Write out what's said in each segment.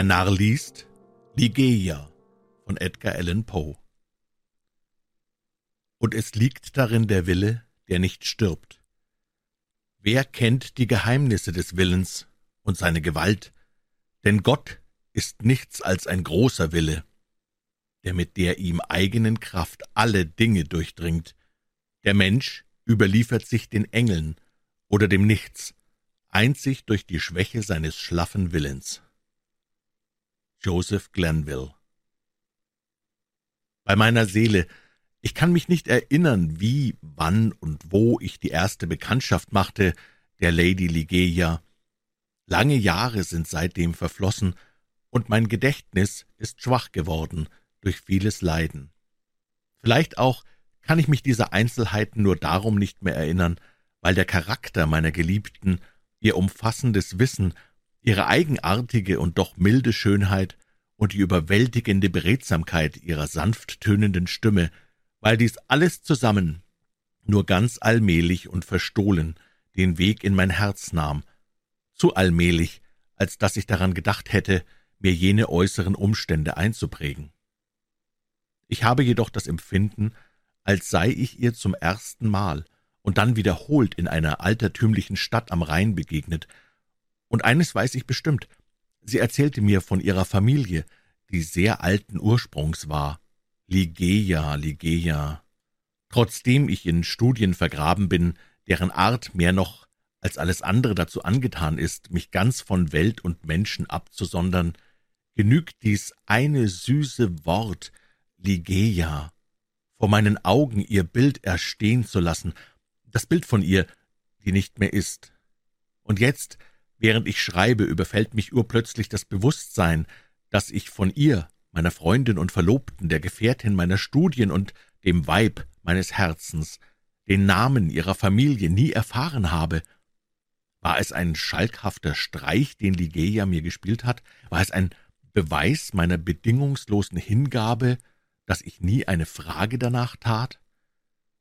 Der Narr liest Ligeia von Edgar Allan Poe. Und es liegt darin der Wille, der nicht stirbt. Wer kennt die Geheimnisse des Willens und seine Gewalt? Denn Gott ist nichts als ein großer Wille, der mit der ihm eigenen Kraft alle Dinge durchdringt. Der Mensch überliefert sich den Engeln oder dem Nichts, einzig durch die Schwäche seines schlaffen Willens. Joseph Glenville Bei meiner Seele, ich kann mich nicht erinnern, wie, wann und wo ich die erste Bekanntschaft machte, der Lady Ligeia. Lange Jahre sind seitdem verflossen, und mein Gedächtnis ist schwach geworden durch vieles Leiden. Vielleicht auch kann ich mich dieser Einzelheiten nur darum nicht mehr erinnern, weil der Charakter meiner Geliebten, ihr umfassendes Wissen, ihre eigenartige und doch milde Schönheit und die überwältigende Beredsamkeit ihrer sanft tönenden Stimme, weil dies alles zusammen nur ganz allmählich und verstohlen den Weg in mein Herz nahm, zu allmählich, als dass ich daran gedacht hätte, mir jene äußeren Umstände einzuprägen. Ich habe jedoch das Empfinden, als sei ich ihr zum ersten Mal und dann wiederholt in einer altertümlichen Stadt am Rhein begegnet, und eines weiß ich bestimmt, sie erzählte mir von ihrer Familie, die sehr alten Ursprungs war. Ligeia, Ligeia. Trotzdem ich in Studien vergraben bin, deren Art mehr noch als alles andere dazu angetan ist, mich ganz von Welt und Menschen abzusondern, genügt dies eine süße Wort, Ligeia, vor meinen Augen ihr Bild erstehen zu lassen, das Bild von ihr, die nicht mehr ist. Und jetzt, während ich schreibe, überfällt mich urplötzlich das Bewusstsein, dass ich von ihr, meiner Freundin und Verlobten, der Gefährtin meiner Studien und dem Weib meines Herzens, den Namen ihrer Familie nie erfahren habe. War es ein schalkhafter Streich, den Ligeia mir gespielt hat? War es ein Beweis meiner bedingungslosen Hingabe, dass ich nie eine Frage danach tat?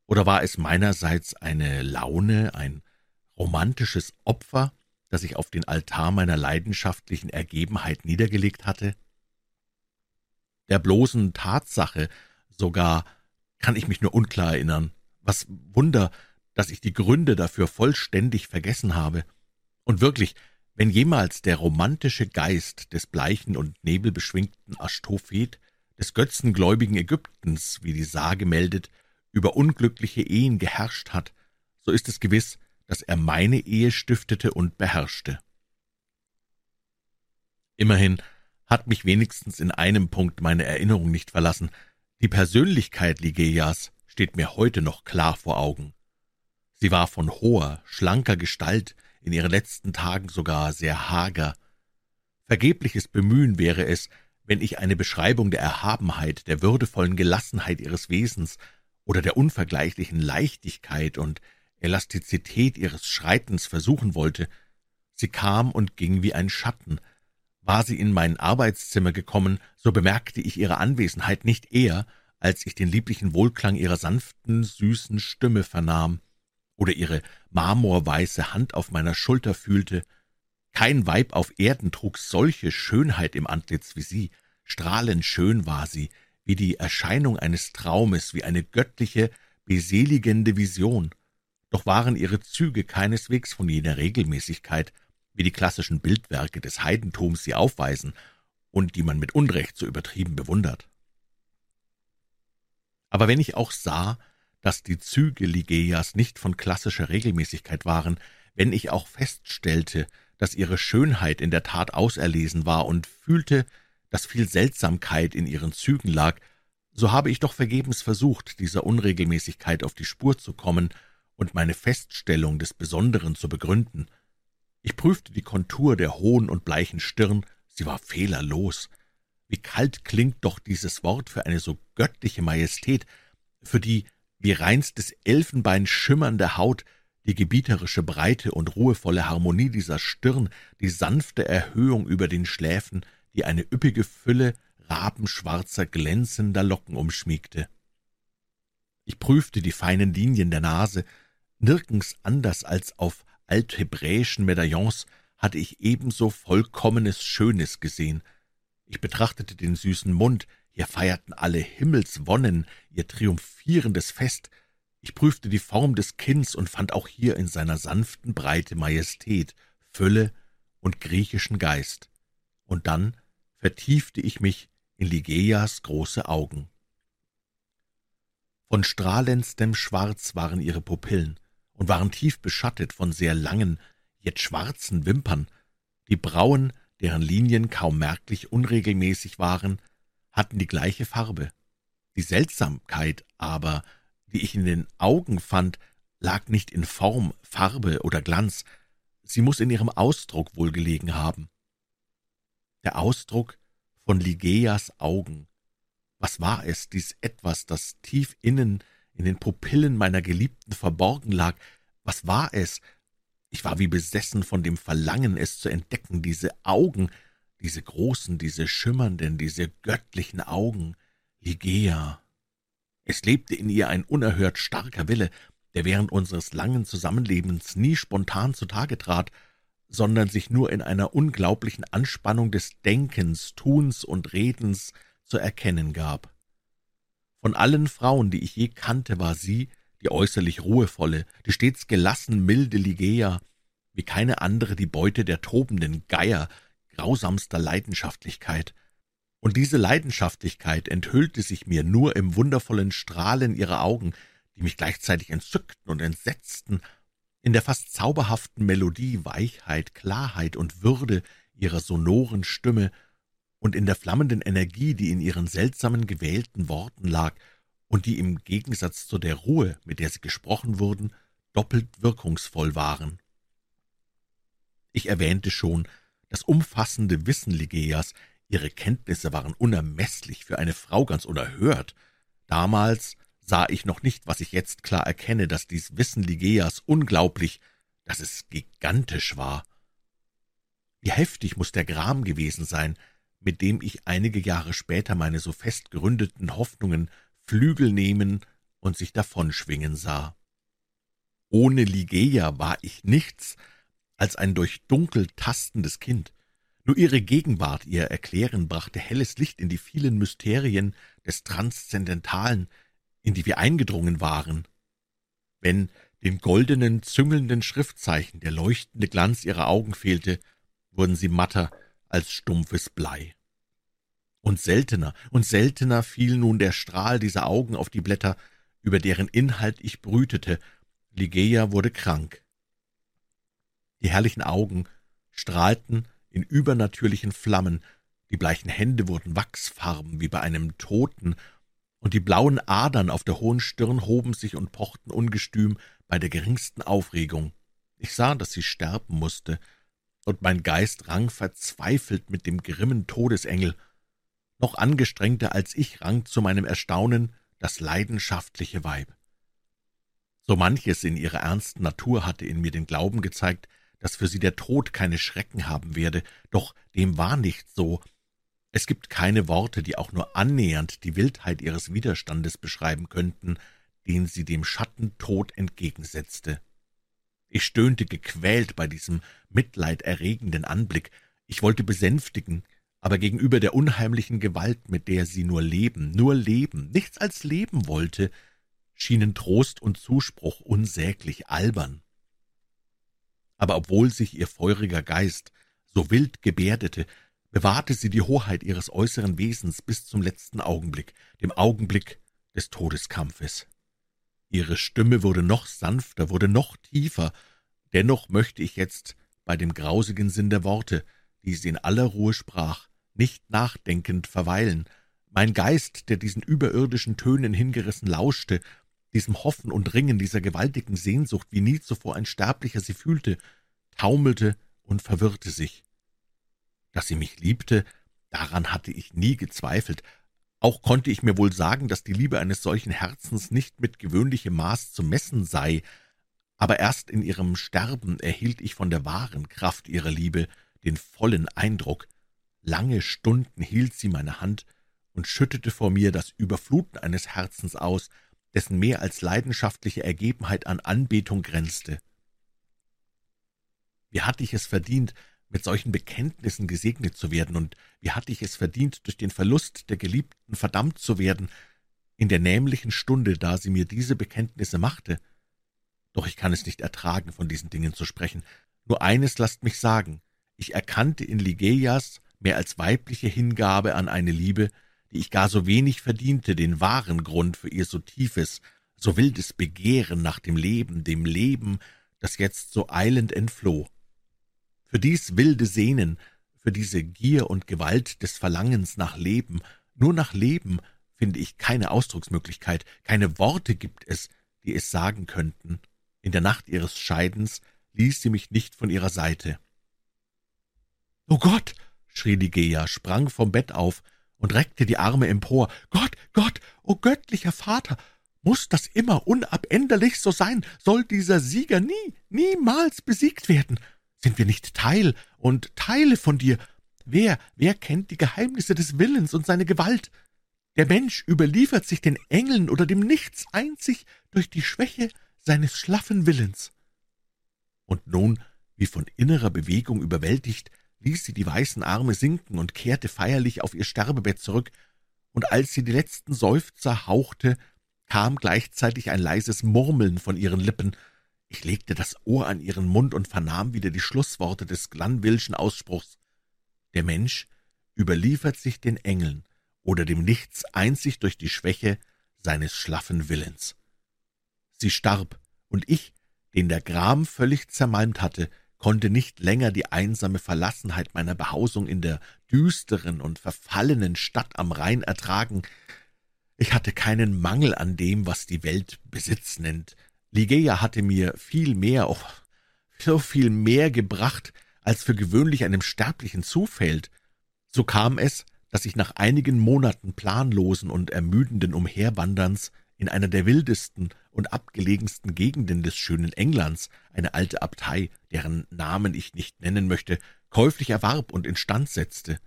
Oder war es meinerseits eine Laune, ein romantisches Opfer, das ich auf den Altar meiner leidenschaftlichen Ergebenheit niedergelegt hatte? Der bloßen Tatsache sogar kann ich mich nur unklar erinnern. Was Wunder, dass ich die Gründe dafür vollständig vergessen habe. Und wirklich, wenn jemals der romantische Geist des bleichen und nebelbeschwingten Aschtophet, des götzengläubigen Ägyptens, wie die Sage meldet, über unglückliche Ehen geherrscht hat, so ist es gewiss, dass er meine Ehe stiftete und beherrschte. Immerhin hat mich wenigstens in einem Punkt meine Erinnerung nicht verlassen. Die Persönlichkeit Ligeias steht mir heute noch klar vor Augen. Sie war von hoher, schlanker Gestalt, in ihren letzten Tagen sogar sehr hager. Vergebliches Bemühen wäre es, wenn ich eine Beschreibung der Erhabenheit, der würdevollen Gelassenheit ihres Wesens oder der unvergleichlichen Leichtigkeit und Elastizität ihres Schreitens versuchen wollte. Sie kam und ging wie ein Schatten. War sie in mein Arbeitszimmer gekommen, so bemerkte ich ihre Anwesenheit nicht eher, als ich den lieblichen Wohlklang ihrer sanften, süßen Stimme vernahm oder ihre marmorweiße Hand auf meiner Schulter fühlte. Kein Weib auf Erden trug solche Schönheit im Antlitz wie sie. Strahlend schön war sie, wie die Erscheinung eines Traumes, wie eine göttliche, beseligende Vision. Doch waren ihre Züge keineswegs von jener Regelmäßigkeit, wie die klassischen Bildwerke des Heidentums sie aufweisen und die man mit Unrecht so übertrieben bewundert. Aber wenn ich auch sah, dass die Züge Ligeias nicht von klassischer Regelmäßigkeit waren, wenn ich auch feststellte, dass ihre Schönheit in der Tat auserlesen war und fühlte, dass viel Seltsamkeit in ihren Zügen lag, so habe ich doch vergebens versucht, dieser Unregelmäßigkeit auf die Spur zu kommen und meine Feststellung des Besonderen zu begründen. Ich prüfte die Kontur der hohen und bleichen Stirn, sie war fehlerlos. Wie kalt klingt doch dieses Wort für eine so göttliche Majestät, für die wie reinstes Elfenbein schimmernde Haut, die gebieterische Breite und ruhevolle Harmonie dieser Stirn, die sanfte Erhöhung über den Schläfen, die eine üppige Fülle rabenschwarzer, glänzender Locken umschmiegte. Ich prüfte die feinen Linien der Nase, nirgends anders als auf althebräischen Medaillons hatte ich ebenso vollkommenes Schönes gesehen. Ich betrachtete den süßen Mund, hier feierten alle Himmelswonnen ihr triumphierendes Fest. Ich prüfte die Form des Kinns und fand auch hier in seiner sanften Breite Majestät, Fülle und griechischen Geist. Und dann vertiefte ich mich in Ligeias große Augen. Von strahlendstem Schwarz waren ihre Pupillen und waren tief beschattet von sehr langen, jetzt schwarzen Wimpern. Die Brauen, deren Linien kaum merklich unregelmäßig waren, hatten die gleiche Farbe. Die Seltsamkeit aber, die ich in den Augen fand, lag nicht in Form, Farbe oder Glanz, sie muss in ihrem Ausdruck wohl gelegen haben. Der Ausdruck von Ligeias Augen. Was war es, dies Etwas, das tief innen in den Pupillen meiner Geliebten verborgen lag? Was war es? Ich war wie besessen von dem Verlangen, es zu entdecken, diese Augen, diese großen, diese schimmernden, diese göttlichen Augen. Ligeia. Es lebte in ihr ein unerhört starker Wille, der während unseres langen Zusammenlebens nie spontan zutage trat, sondern sich nur in einer unglaublichen Anspannung des Denkens, Tuns und Redens zu erkennen gab. Von allen Frauen, die ich je kannte, war sie die äußerlich ruhevolle, die stets gelassen milde Ligeia, wie keine andere die Beute der tobenden Geier, grausamster Leidenschaftlichkeit. Und diese Leidenschaftlichkeit enthüllte sich mir nur im wundervollen Strahlen ihrer Augen, die mich gleichzeitig entzückten und entsetzten, in der fast zauberhaften Melodie, Weichheit, Klarheit und Würde ihrer sonoren Stimme und in der flammenden Energie, die in ihren seltsamen gewählten Worten lag und die im Gegensatz zu der Ruhe, mit der sie gesprochen wurden, doppelt wirkungsvoll waren. Ich erwähnte schon, das umfassende Wissen Ligeias, ihre Kenntnisse waren unermeßlich für eine Frau ganz unerhört. Damals sah ich noch nicht, was ich jetzt klar erkenne, dass dies Wissen Ligeias unglaublich, dass es gigantisch war. Wie heftig muss der Gram gewesen sein, mit dem ich einige Jahre später meine so fest geründeten Hoffnungen Flügel nehmen und sich davonschwingen sah. Ohne Ligeia war ich nichts als ein durch Dunkel tastendes Kind. Nur ihre Gegenwart, ihr Erklären brachte helles Licht in die vielen Mysterien des Transzendentalen, in die wir eingedrungen waren. Wenn dem goldenen, züngelnden Schriftzeichen der leuchtende Glanz ihrer Augen fehlte, wurden sie matter als stumpfes Blei. Und seltener und seltener fiel nun der Strahl dieser Augen auf die Blätter, über deren Inhalt ich brütete. Ligeia wurde krank. Die herrlichen Augen strahlten in übernatürlichen Flammen, die bleichen Hände wurden wachsfarben wie bei einem Toten, und die blauen Adern auf der hohen Stirn hoben sich und pochten ungestüm bei der geringsten Aufregung. Ich sah, dass sie sterben musste, und mein Geist rang verzweifelt mit dem grimmen Todesengel. Noch angestrengter als ich rang zu meinem Erstaunen das leidenschaftliche Weib. So manches in ihrer ernsten Natur hatte in mir den Glauben gezeigt, dass für sie der Tod keine Schrecken haben werde, doch dem war nicht so. Es gibt keine Worte, die auch nur annähernd die Wildheit ihres Widerstandes beschreiben könnten, den sie dem Schatten Tod entgegensetzte. Ich stöhnte gequält bei diesem mitleiderregenden Anblick. Ich wollte besänftigen, aber gegenüber der unheimlichen Gewalt, mit der sie nur leben, nur leben, nichts als leben wollte, schienen Trost und Zuspruch unsäglich albern. Aber obwohl sich ihr feuriger Geist so wild gebärdete, bewahrte sie die Hoheit ihres äußeren Wesens bis zum letzten Augenblick, dem Augenblick des Todeskampfes. Ihre Stimme wurde noch sanfter, wurde noch tiefer, dennoch möchte ich jetzt bei dem grausigen Sinn der Worte, die sie in aller Ruhe sprach, nicht nachdenkend verweilen. Mein Geist, der diesen überirdischen Tönen hingerissen lauschte, diesem Hoffen und Ringen, dieser gewaltigen Sehnsucht, wie nie zuvor ein Sterblicher sie fühlte, taumelte und verwirrte sich. Dass sie mich liebte, daran hatte ich nie gezweifelt, auch konnte ich mir wohl sagen, dass die Liebe eines solchen Herzens nicht mit gewöhnlichem Maß zu messen sei, aber erst in ihrem Sterben erhielt ich von der wahren Kraft ihrer Liebe den vollen Eindruck. Lange Stunden hielt sie meine Hand und schüttete vor mir das Überfluten eines Herzens aus, dessen mehr als leidenschaftliche Ergebenheit an Anbetung grenzte. Wie hatte ich es verdient, mit solchen Bekenntnissen gesegnet zu werden, und wie hatte ich es verdient, durch den Verlust der Geliebten verdammt zu werden, in der nämlichen Stunde, da sie mir diese Bekenntnisse machte. Doch ich kann es nicht ertragen, von diesen Dingen zu sprechen. Nur eines lasst mich sagen, ich erkannte in Ligeias mehr als weibliche Hingabe an eine Liebe, die ich gar so wenig verdiente, den wahren Grund für ihr so tiefes, so wildes Begehren nach dem Leben, dem Leben, das jetzt so eilend entfloh. Für dies wilde Sehnen, für diese Gier und Gewalt des Verlangens nach Leben, nur nach Leben, finde ich keine Ausdrucksmöglichkeit, keine Worte gibt es, die es sagen könnten. In der Nacht ihres Scheidens ließ sie mich nicht von ihrer Seite. »O Gott!« schrie Ligea, sprang vom Bett auf und reckte die Arme empor. »Gott, Gott, o göttlicher Vater! Muß das immer unabänderlich so sein? Soll dieser Sieger nie, niemals besiegt werden? Sind wir nicht Teil und Teile von dir? Wer, wer kennt die Geheimnisse des Willens und seine Gewalt? Der Mensch überliefert sich den Engeln oder dem Nichts einzig durch die Schwäche seines schlaffen Willens. Und nun, wie von innerer Bewegung überwältigt, ließ sie die weißen Arme sinken und kehrte feierlich auf ihr Sterbebett zurück, und als sie die letzten Seufzer hauchte, kam gleichzeitig ein leises Murmeln von ihren Lippen. Ich legte das Ohr an ihren Mund und vernahm wieder die Schlussworte des Glanvillschen Ausspruchs. Der Mensch überliefert sich den Engeln oder dem Nichts einzig durch die Schwäche seines schlaffen Willens. Sie starb, und ich, den der Gram völlig zermalmt hatte, konnte nicht länger die einsame Verlassenheit meiner Behausung in der düsteren und verfallenen Stadt am Rhein ertragen. Ich hatte keinen Mangel an dem, was die Welt Besitz nennt. Ligeia hatte mir viel mehr, oh, so viel mehr gebracht, als für gewöhnlich einem Sterblichen zufällt. So kam es, dass ich nach einigen Monaten planlosen und ermüdenden Umherwanderns in einer der wildesten und abgelegensten Gegenden des schönen Englands eine alte Abtei, deren Namen ich nicht nennen möchte, käuflich erwarb und instand setzte.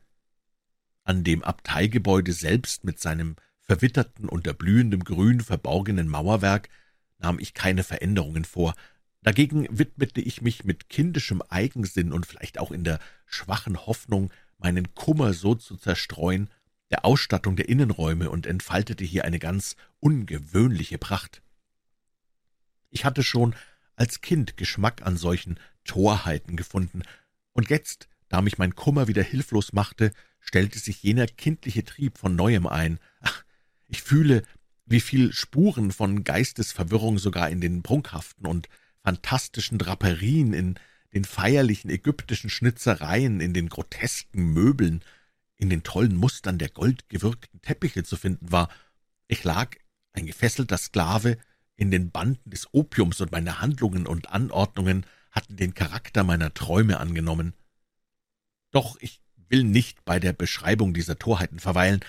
An dem Abteigebäude selbst mit seinem verwitterten, unter blühendem Grün verborgenen Mauerwerk nahm ich keine Veränderungen vor, dagegen widmete ich mich mit kindischem Eigensinn und vielleicht auch in der schwachen Hoffnung, meinen Kummer so zu zerstreuen, der Ausstattung der Innenräume und entfaltete hier eine ganz ungewöhnliche Pracht. Ich hatte schon als Kind Geschmack an solchen Torheiten gefunden, und jetzt, da mich mein Kummer wieder hilflos machte, stellte sich jener kindliche Trieb von neuem ein. Ach, ich fühle, wie viel Spuren von Geistesverwirrung sogar in den prunkhaften und fantastischen Draperien, in den feierlichen ägyptischen Schnitzereien, in den grotesken Möbeln, in den tollen Mustern der goldgewirkten Teppiche zu finden war. Ich lag, ein gefesselter Sklave, in den Banden des Opiums, und meine Handlungen und Anordnungen hatten den Charakter meiner Träume angenommen. Doch ich will nicht bei der Beschreibung dieser Torheiten verweilen.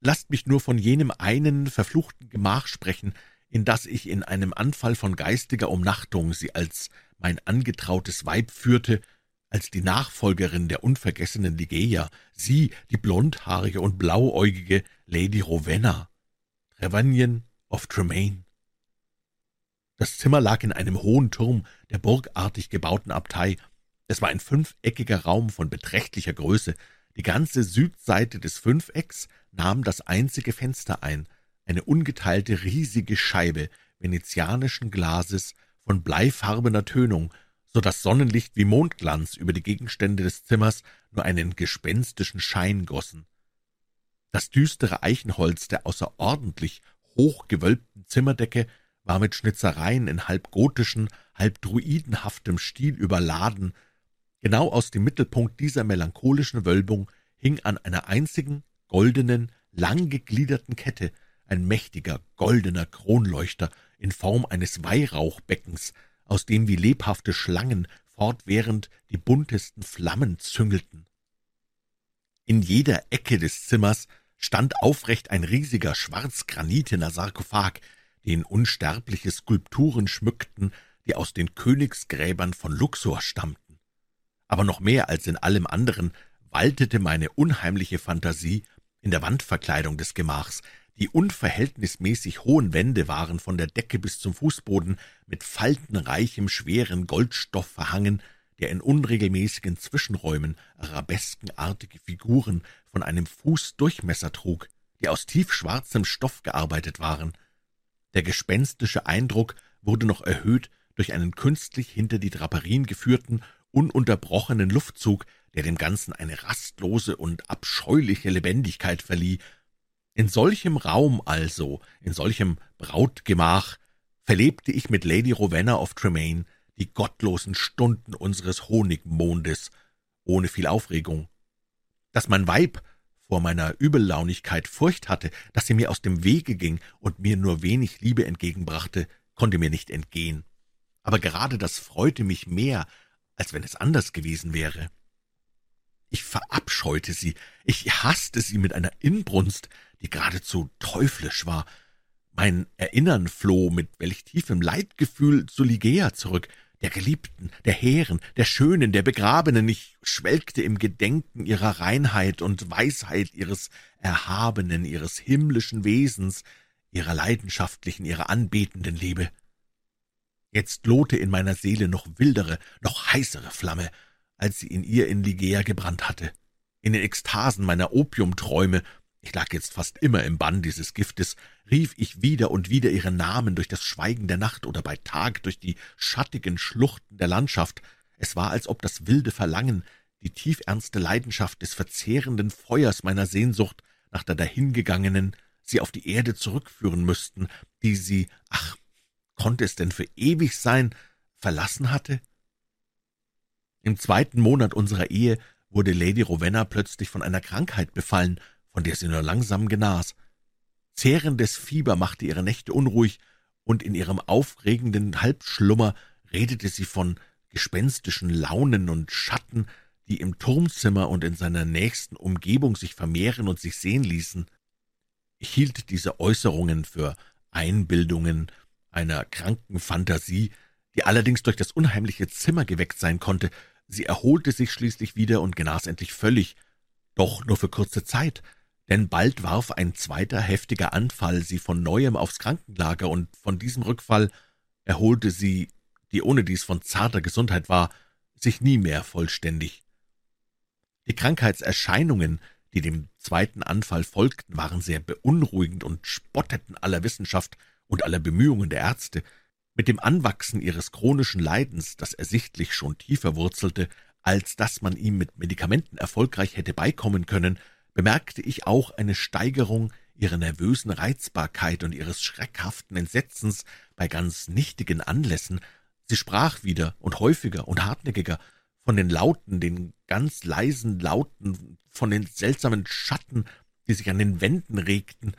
Lasst mich nur von jenem einen verfluchten Gemach sprechen, in das ich in einem Anfall von geistiger Umnachtung sie als mein angetrautes Weib führte als die Nachfolgerin der unvergessenen Ligeia, sie, die blondhaarige und blauäugige Lady Rowena, Trevanion of Tremaine. Das Zimmer lag in einem hohen Turm der burgartig gebauten Abtei. Es war ein fünfeckiger Raum von beträchtlicher Größe. Die ganze Südseite des Fünfecks nahm das einzige Fenster ein, eine ungeteilte riesige Scheibe venezianischen Glases von bleifarbener Tönung, so das Sonnenlicht wie Mondglanz über die Gegenstände des Zimmers nur einen gespenstischen Schein gossen. Das düstere Eichenholz der außerordentlich hochgewölbten Zimmerdecke war mit Schnitzereien in halb gotischen, halb druidenhaftem Stil überladen. Genau aus dem Mittelpunkt dieser melancholischen Wölbung hing an einer einzigen, goldenen, langgegliederten Kette ein mächtiger, goldener Kronleuchter in Form eines Weihrauchbeckens, aus dem wie lebhafte Schlangen fortwährend die buntesten Flammen züngelten. In jeder Ecke des Zimmers stand aufrecht ein riesiger schwarzgranitener Sarkophag, den unsterbliche Skulpturen schmückten, die aus den Königsgräbern von Luxor stammten. Aber noch mehr als in allem anderen waltete meine unheimliche Fantasie in der Wandverkleidung des Gemachs, die unverhältnismäßig hohen Wände waren von der Decke bis zum Fußboden mit faltenreichem, schweren Goldstoff verhangen, der in unregelmäßigen Zwischenräumen arabeskenartige Figuren von einem Fuß Durchmesser trug, die aus tiefschwarzem Stoff gearbeitet waren. Der gespenstische Eindruck wurde noch erhöht durch einen künstlich hinter die Draperien geführten, ununterbrochenen Luftzug, der dem Ganzen eine rastlose und abscheuliche Lebendigkeit verlieh. In solchem Raum also, in solchem Brautgemach, verlebte ich mit Lady Rowena of Tremaine die gottlosen Stunden unseres Honigmondes, ohne viel Aufregung. Dass mein Weib vor meiner Übellaunigkeit Furcht hatte, dass sie mir aus dem Wege ging und mir nur wenig Liebe entgegenbrachte, konnte mir nicht entgehen. Aber gerade das freute mich mehr, als wenn es anders gewesen wäre. Ich verabscheute sie, ich hasste sie mit einer Inbrunst, die geradezu teuflisch war. Mein Erinnern floh mit welch tiefem Leidgefühl zu Ligea zurück, der Geliebten, der Hehren, der Schönen, der Begrabenen. Ich schwelgte im Gedenken ihrer Reinheit und Weisheit, ihres Erhabenen, ihres himmlischen Wesens, ihrer leidenschaftlichen, ihrer anbetenden Liebe. Jetzt lohte in meiner Seele noch wildere, noch heißere Flamme, als sie in ihr in Ligea gebrannt hatte. In den Ekstasen meiner Opiumträume ich lag jetzt fast immer im Bann dieses Giftes, rief ich wieder und wieder ihren Namen durch das Schweigen der Nacht oder bei Tag durch die schattigen Schluchten der Landschaft. Es war, als ob das wilde Verlangen, die tiefernste Leidenschaft des verzehrenden Feuers meiner Sehnsucht nach der dahingegangenen sie auf die Erde zurückführen müssten, die sie, ach, konnte es denn für ewig sein, verlassen hatte? Im zweiten Monat unserer Ehe wurde Lady Rowena plötzlich von einer Krankheit befallen, von der sie nur langsam genas. Zehrendes Fieber machte ihre Nächte unruhig, und in ihrem aufregenden Halbschlummer redete sie von gespenstischen Launen und Schatten, die im Turmzimmer und in seiner nächsten Umgebung sich vermehren und sich sehen ließen. Ich hielt diese Äußerungen für Einbildungen einer kranken Fantasie, die allerdings durch das unheimliche Zimmer geweckt sein konnte. Sie erholte sich schließlich wieder und genas endlich völlig, doch nur für kurze Zeit, denn bald warf ein zweiter heftiger Anfall sie von neuem aufs Krankenlager, und von diesem Rückfall erholte sie, die ohnedies von zarter Gesundheit war, sich nie mehr vollständig. Die Krankheitserscheinungen, die dem zweiten Anfall folgten, waren sehr beunruhigend und spotteten aller Wissenschaft und aller Bemühungen der Ärzte. Mit dem Anwachsen ihres chronischen Leidens, das ersichtlich schon tiefer wurzelte, als dass man ihm mit Medikamenten erfolgreich hätte beikommen können, bemerkte ich auch eine Steigerung ihrer nervösen Reizbarkeit und ihres schreckhaften Entsetzens bei ganz nichtigen Anlässen. Sie sprach wieder und häufiger und hartnäckiger von den Lauten, den ganz leisen Lauten, von den seltsamen Schatten, die sich an den Wänden regten.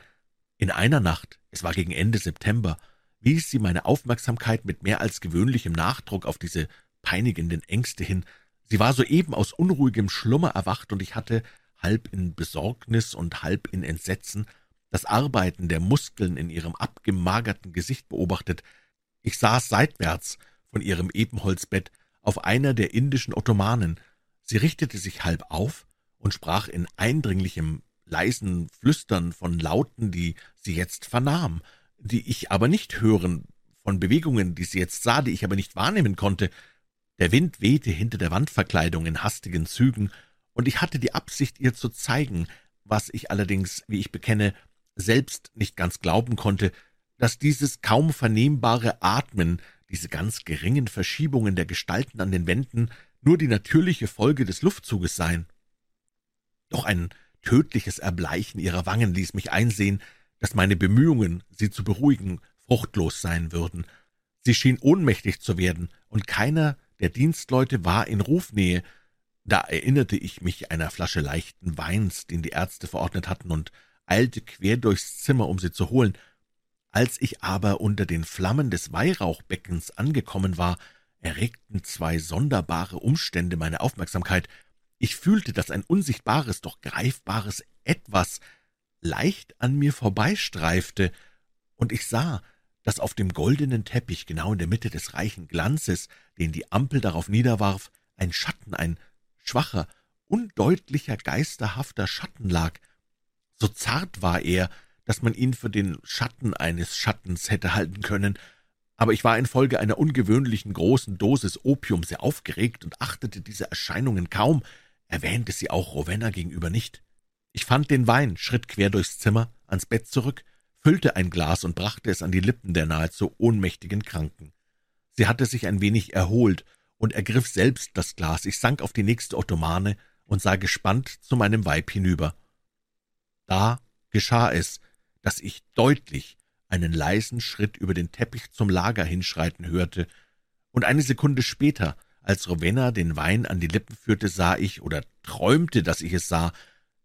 In einer Nacht, es war gegen Ende September, wies sie meine Aufmerksamkeit mit mehr als gewöhnlichem Nachdruck auf diese peinigenden Ängste hin. Sie war soeben aus unruhigem Schlummer erwacht, und ich hatte halb in Besorgnis und halb in Entsetzen, das Arbeiten der Muskeln in ihrem abgemagerten Gesicht beobachtet. Ich saß seitwärts von ihrem Ebenholzbett auf einer der indischen Ottomanen. Sie richtete sich halb auf und sprach in eindringlichem, leisen Flüstern von Lauten, die sie jetzt vernahm, die ich aber nicht hören, von Bewegungen, die sie jetzt sah, die ich aber nicht wahrnehmen konnte. Der Wind wehte hinter der Wandverkleidung in hastigen Zügen, und ich hatte die Absicht, ihr zu zeigen, was ich allerdings, wie ich bekenne, selbst nicht ganz glauben konnte, dass dieses kaum vernehmbare Atmen, diese ganz geringen Verschiebungen der Gestalten an den Wänden nur die natürliche Folge des Luftzuges seien. Doch ein tödliches Erbleichen ihrer Wangen ließ mich einsehen, dass meine Bemühungen, sie zu beruhigen, fruchtlos sein würden. Sie schien ohnmächtig zu werden, und keiner der Dienstleute war in Rufnähe, da erinnerte ich mich einer Flasche leichten Weins, den die Ärzte verordnet hatten, und eilte quer durchs Zimmer, um sie zu holen. Als ich aber unter den Flammen des Weihrauchbeckens angekommen war, erregten zwei sonderbare Umstände meine Aufmerksamkeit. Ich fühlte, dass ein unsichtbares, doch greifbares Etwas leicht an mir vorbeistreifte, und ich sah, dass auf dem goldenen Teppich, genau in der Mitte des reichen Glanzes, den die Ampel darauf niederwarf, ein Schatten, ein schwacher, undeutlicher, geisterhafter Schatten lag. So zart war er, dass man ihn für den Schatten eines Schattens hätte halten können, aber ich war infolge einer ungewöhnlichen großen Dosis Opium sehr aufgeregt und achtete diese Erscheinungen kaum, erwähnte sie auch Rowena gegenüber nicht. Ich fand den Wein, schritt quer durchs Zimmer, ans Bett zurück, füllte ein Glas und brachte es an die Lippen der nahezu ohnmächtigen Kranken. Sie hatte sich ein wenig erholt und ergriff selbst das Glas. Ich sank auf die nächste Ottomane und sah gespannt zu meinem Weib hinüber. Da geschah es, dass ich deutlich einen leisen Schritt über den Teppich zum Lager hinschreiten hörte, und eine Sekunde später, als Rowena den Wein an die Lippen führte, sah ich oder träumte, dass ich es sah,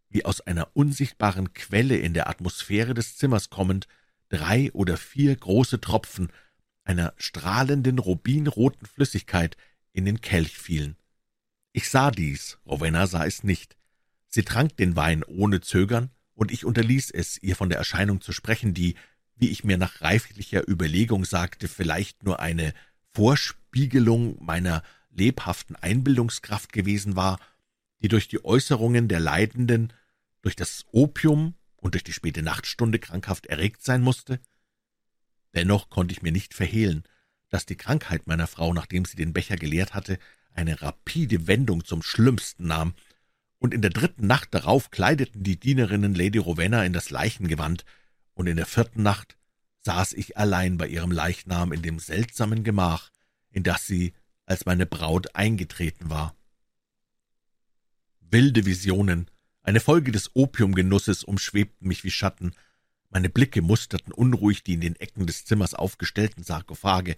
wie aus einer unsichtbaren Quelle in der Atmosphäre des Zimmers kommend drei oder vier große Tropfen einer strahlenden rubinroten Flüssigkeit in den Kelch fielen. Ich sah dies, Rowena sah es nicht. Sie trank den Wein ohne Zögern, und ich unterließ es, ihr von der Erscheinung zu sprechen, die, wie ich mir nach reiflicher Überlegung sagte, vielleicht nur eine Vorspiegelung meiner lebhaften Einbildungskraft gewesen war, die durch die Äußerungen der Leidenden, durch das Opium und durch die späte Nachtstunde krankhaft erregt sein musste? Dennoch konnte ich mir nicht verhehlen, dass die Krankheit meiner Frau, nachdem sie den Becher geleert hatte, eine rapide Wendung zum Schlimmsten nahm, und in der dritten Nacht darauf kleideten die Dienerinnen Lady Rowena in das Leichengewand, und in der vierten Nacht saß ich allein bei ihrem Leichnam in dem seltsamen Gemach, in das sie als meine Braut eingetreten war. Wilde Visionen, eine Folge des Opiumgenusses, umschwebten mich wie Schatten. Meine Blicke musterten unruhig die in den Ecken des Zimmers aufgestellten Sarkophage,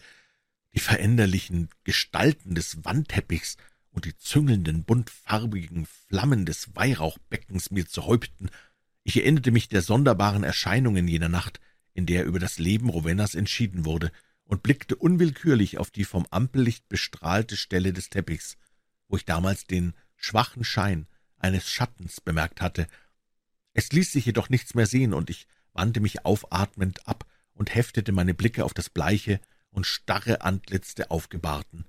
die veränderlichen Gestalten des Wandteppichs und die züngelnden, buntfarbigen Flammen des Weihrauchbeckens mir zu Häupten. Ich erinnerte mich der sonderbaren Erscheinungen jener Nacht, in der über das Leben Rowenas entschieden wurde, und blickte unwillkürlich auf die vom Ampellicht bestrahlte Stelle des Teppichs, wo ich damals den schwachen Schein eines Schattens bemerkt hatte. Es ließ sich jedoch nichts mehr sehen, und ich wandte mich aufatmend ab und heftete meine Blicke auf das bleiche und starre Antlitz der Aufgebahrten.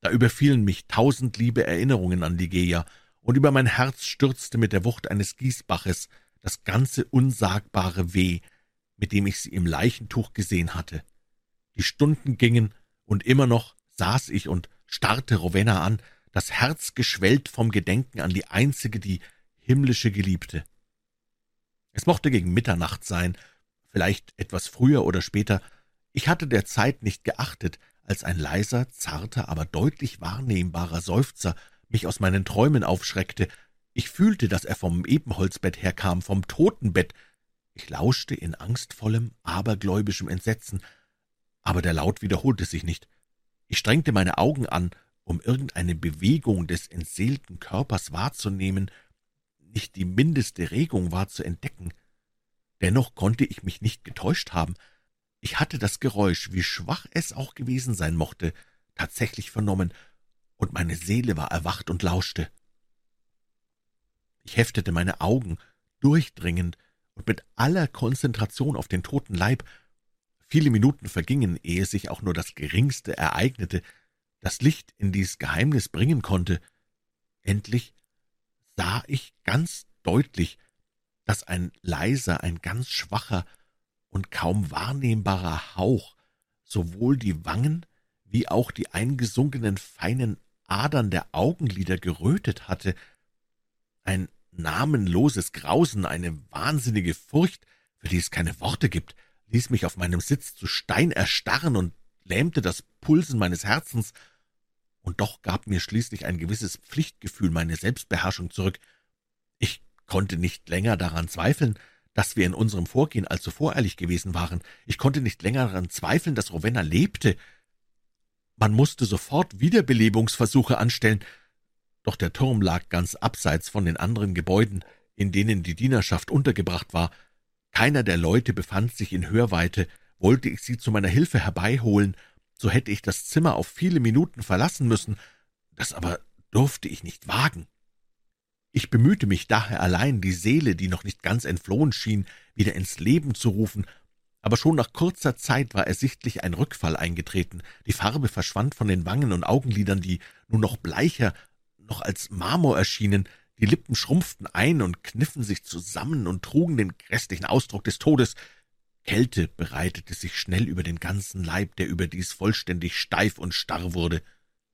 Da überfielen mich tausend liebe Erinnerungen an Ligeia, und über mein Herz stürzte mit der Wucht eines Gießbaches das ganze unsagbare Weh, mit dem ich sie im Leichentuch gesehen hatte. Die Stunden gingen, und immer noch saß ich und starrte Rowena an, das Herz geschwellt vom Gedenken an die einzige, die himmlische Geliebte. Es mochte gegen Mitternacht sein, vielleicht etwas früher oder später, ich hatte der Zeit nicht geachtet, als ein leiser, zarter, aber deutlich wahrnehmbarer Seufzer mich aus meinen Träumen aufschreckte. Ich fühlte, dass er vom Ebenholzbett herkam, vom Totenbett. Ich lauschte in angstvollem, abergläubischem Entsetzen, aber der Laut wiederholte sich nicht. Ich strengte meine Augen an, um irgendeine Bewegung des entseelten Körpers wahrzunehmen, nicht die mindeste Regung war zu entdecken. Dennoch konnte ich mich nicht getäuscht haben. Ich hatte das Geräusch, wie schwach es auch gewesen sein mochte, tatsächlich vernommen, und meine Seele war erwacht und lauschte. Ich heftete meine Augen durchdringend und mit aller Konzentration auf den toten Leib. Viele Minuten vergingen, ehe sich auch nur das Geringste ereignete, das Licht in dies Geheimnis bringen konnte. Endlich sah ich ganz deutlich, dass ein leiser, ein ganz schwacher, und kaum wahrnehmbarer Hauch sowohl die Wangen wie auch die eingesunkenen feinen Adern der Augenlider gerötet hatte. Ein namenloses Grausen, eine wahnsinnige Furcht, für die es keine Worte gibt, ließ mich auf meinem Sitz zu Stein erstarren und lähmte das Pulsen meines Herzens, und doch gab mir schließlich ein gewisses Pflichtgefühl meine Selbstbeherrschung zurück. Ich konnte nicht länger daran zweifeln, dass wir in unserem Vorgehen allzu voreilig gewesen waren. Ich konnte nicht länger daran zweifeln, dass Rowena lebte. Man musste sofort Wiederbelebungsversuche anstellen, doch der Turm lag ganz abseits von den anderen Gebäuden, in denen die Dienerschaft untergebracht war. Keiner der Leute befand sich in Hörweite. Wollte ich sie zu meiner Hilfe herbeiholen, so hätte ich das Zimmer auf viele Minuten verlassen müssen. Das aber durfte ich nicht wagen. Ich bemühte mich daher allein, die Seele, die noch nicht ganz entflohen schien, wieder ins Leben zu rufen, aber schon nach kurzer Zeit war ersichtlich ein Rückfall eingetreten, die Farbe verschwand von den Wangen und Augenlidern, die nun noch bleicher, noch als Marmor erschienen, die Lippen schrumpften ein und kniffen sich zusammen und trugen den grässlichen Ausdruck des Todes. Kälte breitete sich schnell über den ganzen Leib, der überdies vollständig steif und starr wurde.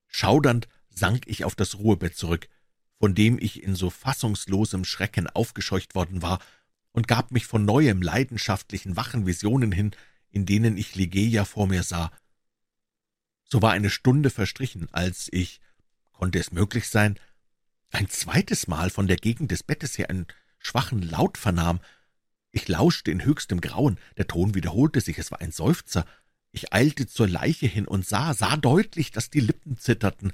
Schaudernd sank ich auf das Ruhebett zurück, von dem ich in so fassungslosem Schrecken aufgescheucht worden war, und gab mich von neuem leidenschaftlichen, wachen Visionen hin, in denen ich Ligeia vor mir sah. So war eine Stunde verstrichen, als ich, konnte es möglich sein, ein zweites Mal von der Gegend des Bettes her einen schwachen Laut vernahm. Ich lauschte in höchstem Grauen, der Ton wiederholte sich, es war ein Seufzer. Ich eilte zur Leiche hin und sah, sah deutlich, dass die Lippen zitterten.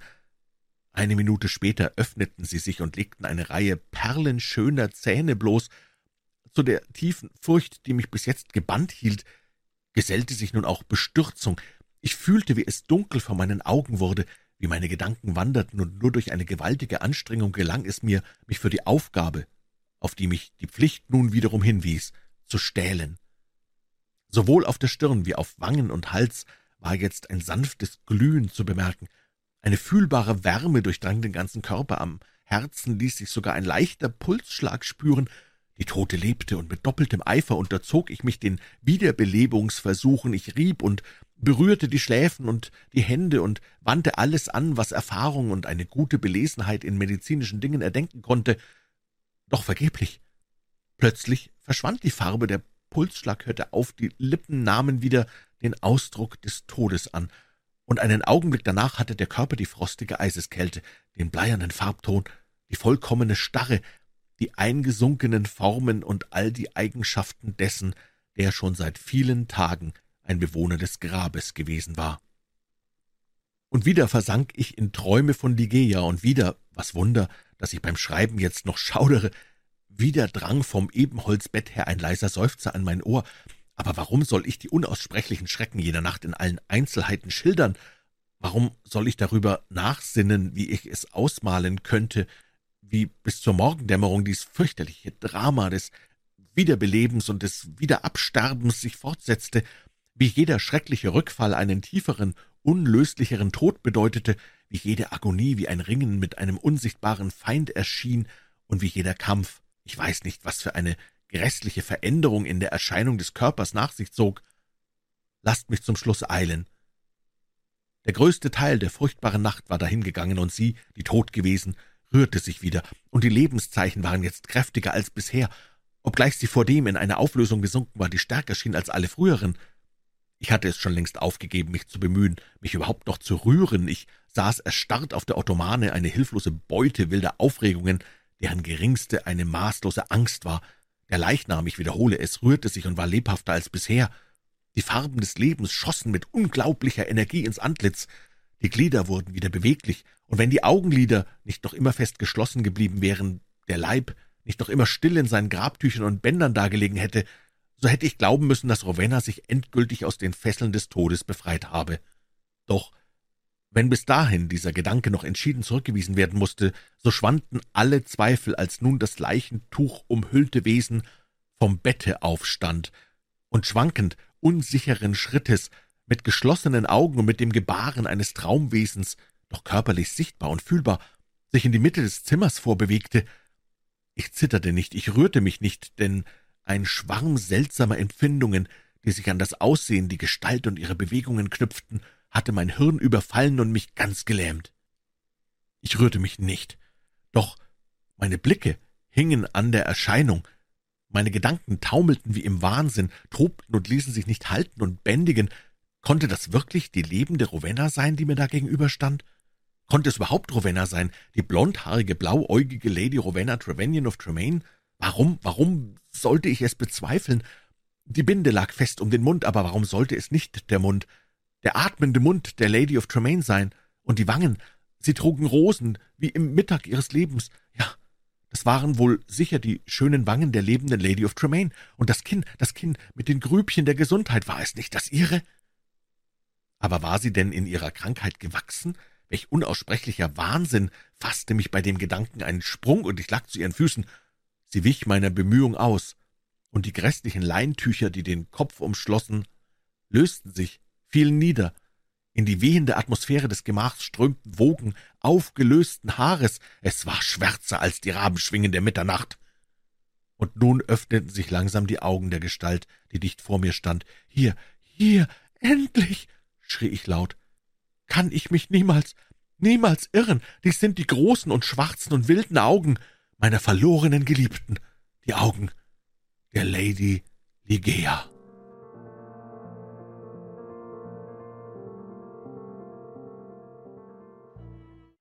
Eine Minute später öffneten sie sich und legten eine Reihe perlenschöner Zähne bloß. Zu der tiefen Furcht, die mich bis jetzt gebannt hielt, gesellte sich nun auch Bestürzung. Ich fühlte, wie es dunkel vor meinen Augen wurde, wie meine Gedanken wanderten, und nur durch eine gewaltige Anstrengung gelang es mir, mich für die Aufgabe, auf die mich die Pflicht nun wiederum hinwies, zu stählen. Sowohl auf der Stirn wie auf Wangen und Hals war jetzt ein sanftes Glühen zu bemerken. Eine fühlbare Wärme durchdrang den ganzen Körper, am Herzen ließ sich sogar ein leichter Pulsschlag spüren. Die Tote lebte, und mit doppeltem Eifer unterzog ich mich den Wiederbelebungsversuchen. Ich rieb und berührte die Schläfen und die Hände und wandte alles an, was Erfahrung und eine gute Belesenheit in medizinischen Dingen erdenken konnte, doch vergeblich. Plötzlich verschwand die Farbe, der Pulsschlag hörte auf, die Lippen nahmen wieder den Ausdruck des Todes an, und einen Augenblick danach hatte der Körper die frostige Eiseskälte, den bleiernen Farbton, die vollkommene Starre, die eingesunkenen Formen und all die Eigenschaften dessen, der schon seit vielen Tagen ein Bewohner des Grabes gewesen war. Und wieder versank ich in Träume von Ligeia, und wieder, was Wunder, dass ich beim Schreiben jetzt noch schaudere, wieder drang vom Ebenholzbett her ein leiser Seufzer an mein Ohr. Aber warum soll ich die unaussprechlichen Schrecken jener Nacht in allen Einzelheiten schildern? Warum soll ich darüber nachsinnen, wie ich es ausmalen könnte, wie bis zur Morgendämmerung dies fürchterliche Drama des Wiederbelebens und des Wiederabsterbens sich fortsetzte, wie jeder schreckliche Rückfall einen tieferen, unlöslicheren Tod bedeutete, wie jede Agonie wie ein Ringen mit einem unsichtbaren Feind erschien und wie jeder Kampf, ich weiß nicht, was für eine grässliche Veränderung in der Erscheinung des Körpers nach sich zog. Lasst mich zum Schluss eilen. Der größte Teil der furchtbaren Nacht war dahingegangen, und sie, die tot gewesen, rührte sich wieder, und die Lebenszeichen waren jetzt kräftiger als bisher, obgleich sie vordem in eine Auflösung gesunken war, die stärker schien als alle früheren. Ich hatte es schon längst aufgegeben, mich zu bemühen, mich überhaupt noch zu rühren. Ich saß erstarrt auf der Ottomane, eine hilflose Beute wilder Aufregungen, deren geringste eine maßlose Angst war. Der Leichnam, ich wiederhole es, rührte sich und war lebhafter als bisher. Die Farben des Lebens schossen mit unglaublicher Energie ins Antlitz. Die Glieder wurden wieder beweglich, und wenn die Augenlider nicht noch immer fest geschlossen geblieben wären, der Leib nicht noch immer still in seinen Grabtüchern und Bändern dagelegen hätte, so hätte ich glauben müssen, dass Rowena sich endgültig aus den Fesseln des Todes befreit habe. Doch wenn bis dahin dieser Gedanke noch entschieden zurückgewiesen werden musste, so schwanden alle Zweifel, als nun das Leichentuch umhüllte Wesen vom Bette aufstand und schwankend, unsicheren Schrittes, mit geschlossenen Augen und mit dem Gebaren eines Traumwesens, doch körperlich sichtbar und fühlbar, sich in die Mitte des Zimmers vorbewegte. Ich zitterte nicht, ich rührte mich nicht, denn ein Schwarm seltsamer Empfindungen, die sich an das Aussehen, die Gestalt und ihre Bewegungen knüpften, hatte mein Hirn überfallen und mich ganz gelähmt. Ich rührte mich nicht, doch meine Blicke hingen an der Erscheinung, meine Gedanken taumelten wie im Wahnsinn, tobten und ließen sich nicht halten und bändigen. Konnte das wirklich die lebende Rowena sein, die mir da gegenüberstand? Konnte es überhaupt Rowena sein, die blondhaarige, blauäugige Lady Rowena Trevanion of Tremaine? Warum, warum sollte ich es bezweifeln? Die Binde lag fest um den Mund, aber warum sollte es nicht der Mund, der atmende Mund der Lady of Tremaine sein? Und die Wangen, sie trugen Rosen, wie im Mittag ihres Lebens. Ja, das waren wohl sicher die schönen Wangen der lebenden Lady of Tremaine. Und das Kinn, das Kinn mit den Grübchen der Gesundheit, war es nicht das ihre? Aber war sie denn in ihrer Krankheit gewachsen? Welch unaussprechlicher Wahnsinn fasste mich bei dem Gedanken einen Sprung, und ich lag zu ihren Füßen. Sie wich meiner Bemühung aus, und die grässlichen Leintücher, die den Kopf umschlossen, lösten sich, fielen nieder, in die wehende Atmosphäre des Gemachs strömten Wogen aufgelösten Haares, es war schwärzer als die Rabenschwingen der Mitternacht. und nun öffneten sich langsam die Augen der Gestalt, die dicht vor mir stand. »Hier, hier, endlich!« schrie ich laut. »Kann ich mich niemals, niemals irren? Dies sind die großen und schwarzen und wilden Augen meiner verlorenen Geliebten, die Augen der Lady Ligea.«